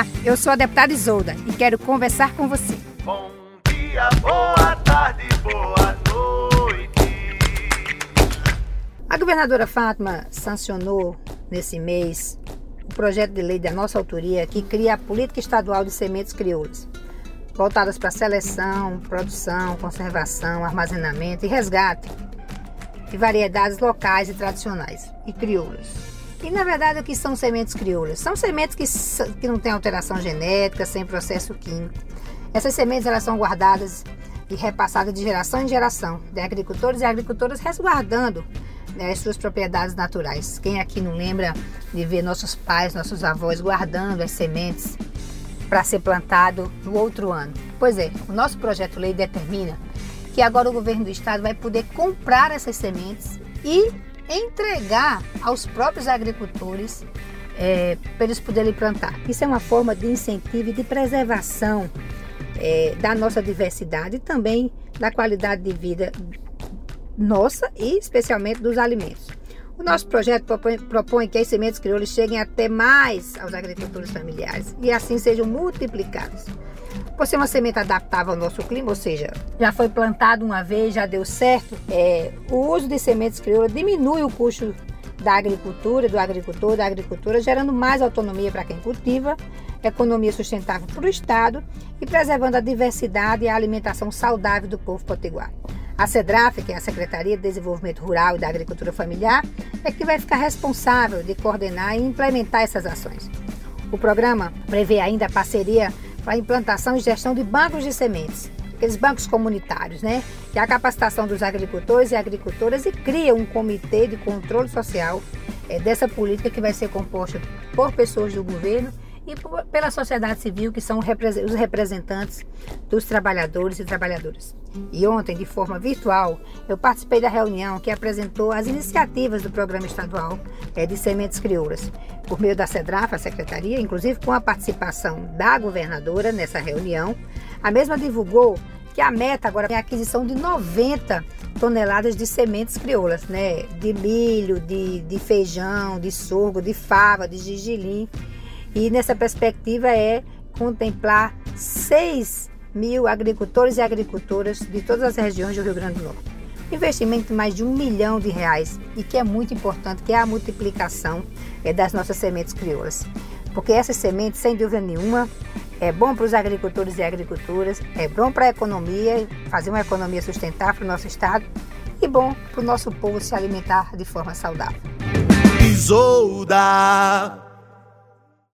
Olá, eu sou a deputada Isolda e quero conversar com você. Bom dia, boa tarde, boa noite. A governadora Fátima sancionou nesse mês o projeto de lei da nossa autoria que cria a política estadual de sementes crioulas, voltadas para seleção, produção, conservação, armazenamento e resgate de variedades locais e tradicionais e crioulas. E na verdade o que são sementes crioulas? São sementes que, que não têm alteração genética, sem processo químico. Essas sementes elas são guardadas e repassadas de geração em geração, de agricultores e agricultoras resguardando né, as suas propriedades naturais. Quem aqui não lembra de ver nossos pais, nossos avós guardando as sementes para ser plantado no outro ano? Pois é, o nosso projeto lei determina que agora o governo do estado vai poder comprar essas sementes e entregar aos próprios agricultores é, para eles poderem plantar. Isso é uma forma de incentivo e de preservação é, da nossa diversidade e também da qualidade de vida nossa e especialmente dos alimentos. O nosso projeto propõe, propõe que as sementes crioulas cheguem até mais aos agricultores familiares e assim sejam multiplicados. Por ser uma semente adaptável ao nosso clima, ou seja, já foi plantado uma vez, já deu certo, é, o uso de sementes crioulas diminui o custo da agricultura, do agricultor, da agricultura, gerando mais autonomia para quem cultiva, economia sustentável para o Estado e preservando a diversidade e a alimentação saudável do povo potiguar. A CEDRAF, que é a Secretaria de Desenvolvimento Rural e da Agricultura Familiar, é que vai ficar responsável de coordenar e implementar essas ações. O programa prevê ainda a parceria para a implantação e gestão de bancos de sementes, aqueles bancos comunitários, né? E a capacitação dos agricultores e agricultoras e cria um comitê de controle social é, dessa política que vai ser composta por pessoas do governo e por, pela sociedade civil, que são os representantes dos trabalhadores e trabalhadoras. E ontem, de forma virtual, eu participei da reunião que apresentou as iniciativas do Programa Estadual é, de Sementes Crioulas, por meio da CEDRAF, a Secretaria, inclusive com a participação da governadora nessa reunião. A mesma divulgou que a meta agora é a aquisição de 90 toneladas de sementes crioulas, né? De milho, de, de feijão, de sorgo, de fava, de gergelim e nessa perspectiva é contemplar 6 mil agricultores e agricultoras de todas as regiões do Rio Grande do Norte. Investimento de mais de um milhão de reais e que é muito importante, que é a multiplicação é, das nossas sementes crioulas. Porque essas sementes, sem dúvida nenhuma, é bom para os agricultores e agricultoras, é bom para a economia, fazer uma economia sustentável para o nosso estado e bom para o nosso povo se alimentar de forma saudável. Isolda